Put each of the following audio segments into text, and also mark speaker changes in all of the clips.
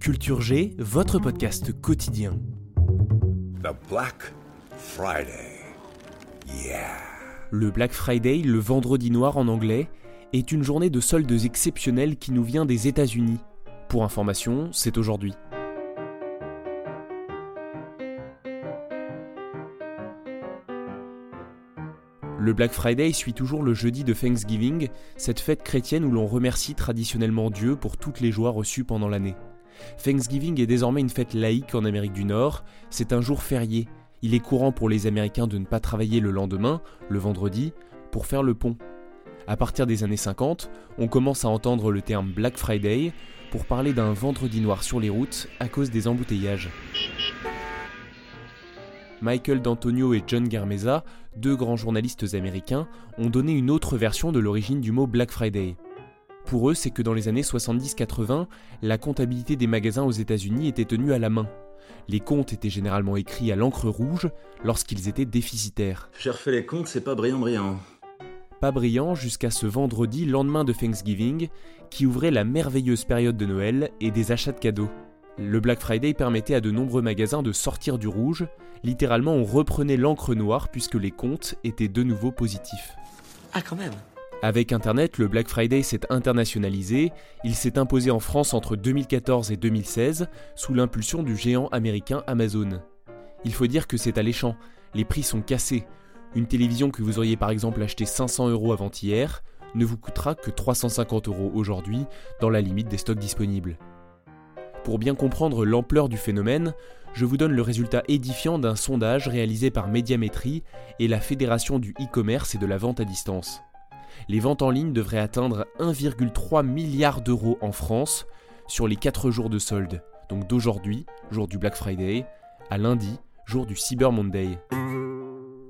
Speaker 1: Culture G, votre podcast quotidien.
Speaker 2: The Black Friday. Yeah.
Speaker 1: Le Black Friday, le vendredi noir en anglais, est une journée de soldes exceptionnelle qui nous vient des États-Unis. Pour information, c'est aujourd'hui. Le Black Friday suit toujours le jeudi de Thanksgiving, cette fête chrétienne où l'on remercie traditionnellement Dieu pour toutes les joies reçues pendant l'année. Thanksgiving est désormais une fête laïque en Amérique du Nord, c'est un jour férié. Il est courant pour les Américains de ne pas travailler le lendemain, le vendredi, pour faire le pont. À partir des années 50, on commence à entendre le terme Black Friday pour parler d'un vendredi noir sur les routes à cause des embouteillages. Michael D'Antonio et John Garmeza, deux grands journalistes américains, ont donné une autre version de l'origine du mot Black Friday. Pour eux, c'est que dans les années 70-80, la comptabilité des magasins aux États-Unis était tenue à la main. Les comptes étaient généralement écrits à l'encre rouge lorsqu'ils étaient déficitaires.
Speaker 3: J'ai refait les comptes, c'est pas brillant brillant.
Speaker 1: Pas brillant jusqu'à ce vendredi lendemain de Thanksgiving, qui ouvrait la merveilleuse période de Noël et des achats de cadeaux. Le Black Friday permettait à de nombreux magasins de sortir du rouge, littéralement on reprenait l'encre noire puisque les comptes étaient de nouveau positifs.
Speaker 3: Ah quand même
Speaker 1: Avec Internet, le Black Friday s'est internationalisé, il s'est imposé en France entre 2014 et 2016 sous l'impulsion du géant américain Amazon. Il faut dire que c'est alléchant, les prix sont cassés. Une télévision que vous auriez par exemple acheté 500 euros avant-hier ne vous coûtera que 350 euros aujourd'hui dans la limite des stocks disponibles. Pour bien comprendre l'ampleur du phénomène, je vous donne le résultat édifiant d'un sondage réalisé par Médiamétrie et la Fédération du e-commerce et de la vente à distance. Les ventes en ligne devraient atteindre 1,3 milliard d'euros en France sur les 4 jours de solde, donc d'aujourd'hui, jour du Black Friday, à lundi, jour du Cyber Monday.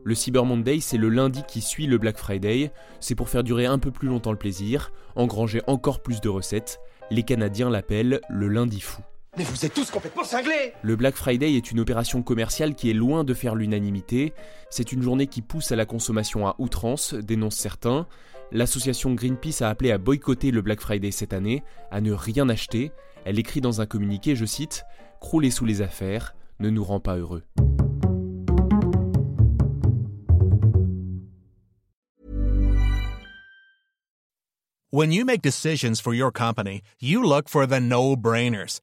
Speaker 1: Le Cyber Monday, c'est le lundi qui suit le Black Friday, c'est pour faire durer un peu plus longtemps le plaisir, engranger encore plus de recettes, les Canadiens l'appellent le lundi fou.
Speaker 4: Mais vous êtes tous complètement cinglés
Speaker 1: Le Black Friday est une opération commerciale qui est loin de faire l'unanimité. C'est une journée qui pousse à la consommation à outrance, dénoncent certains. L'association Greenpeace a appelé à boycotter le Black Friday cette année, à ne rien acheter. Elle écrit dans un communiqué, je cite, Crouler sous les affaires ne nous rend pas heureux.
Speaker 5: When you make decisions for your company, you look for the no-brainers.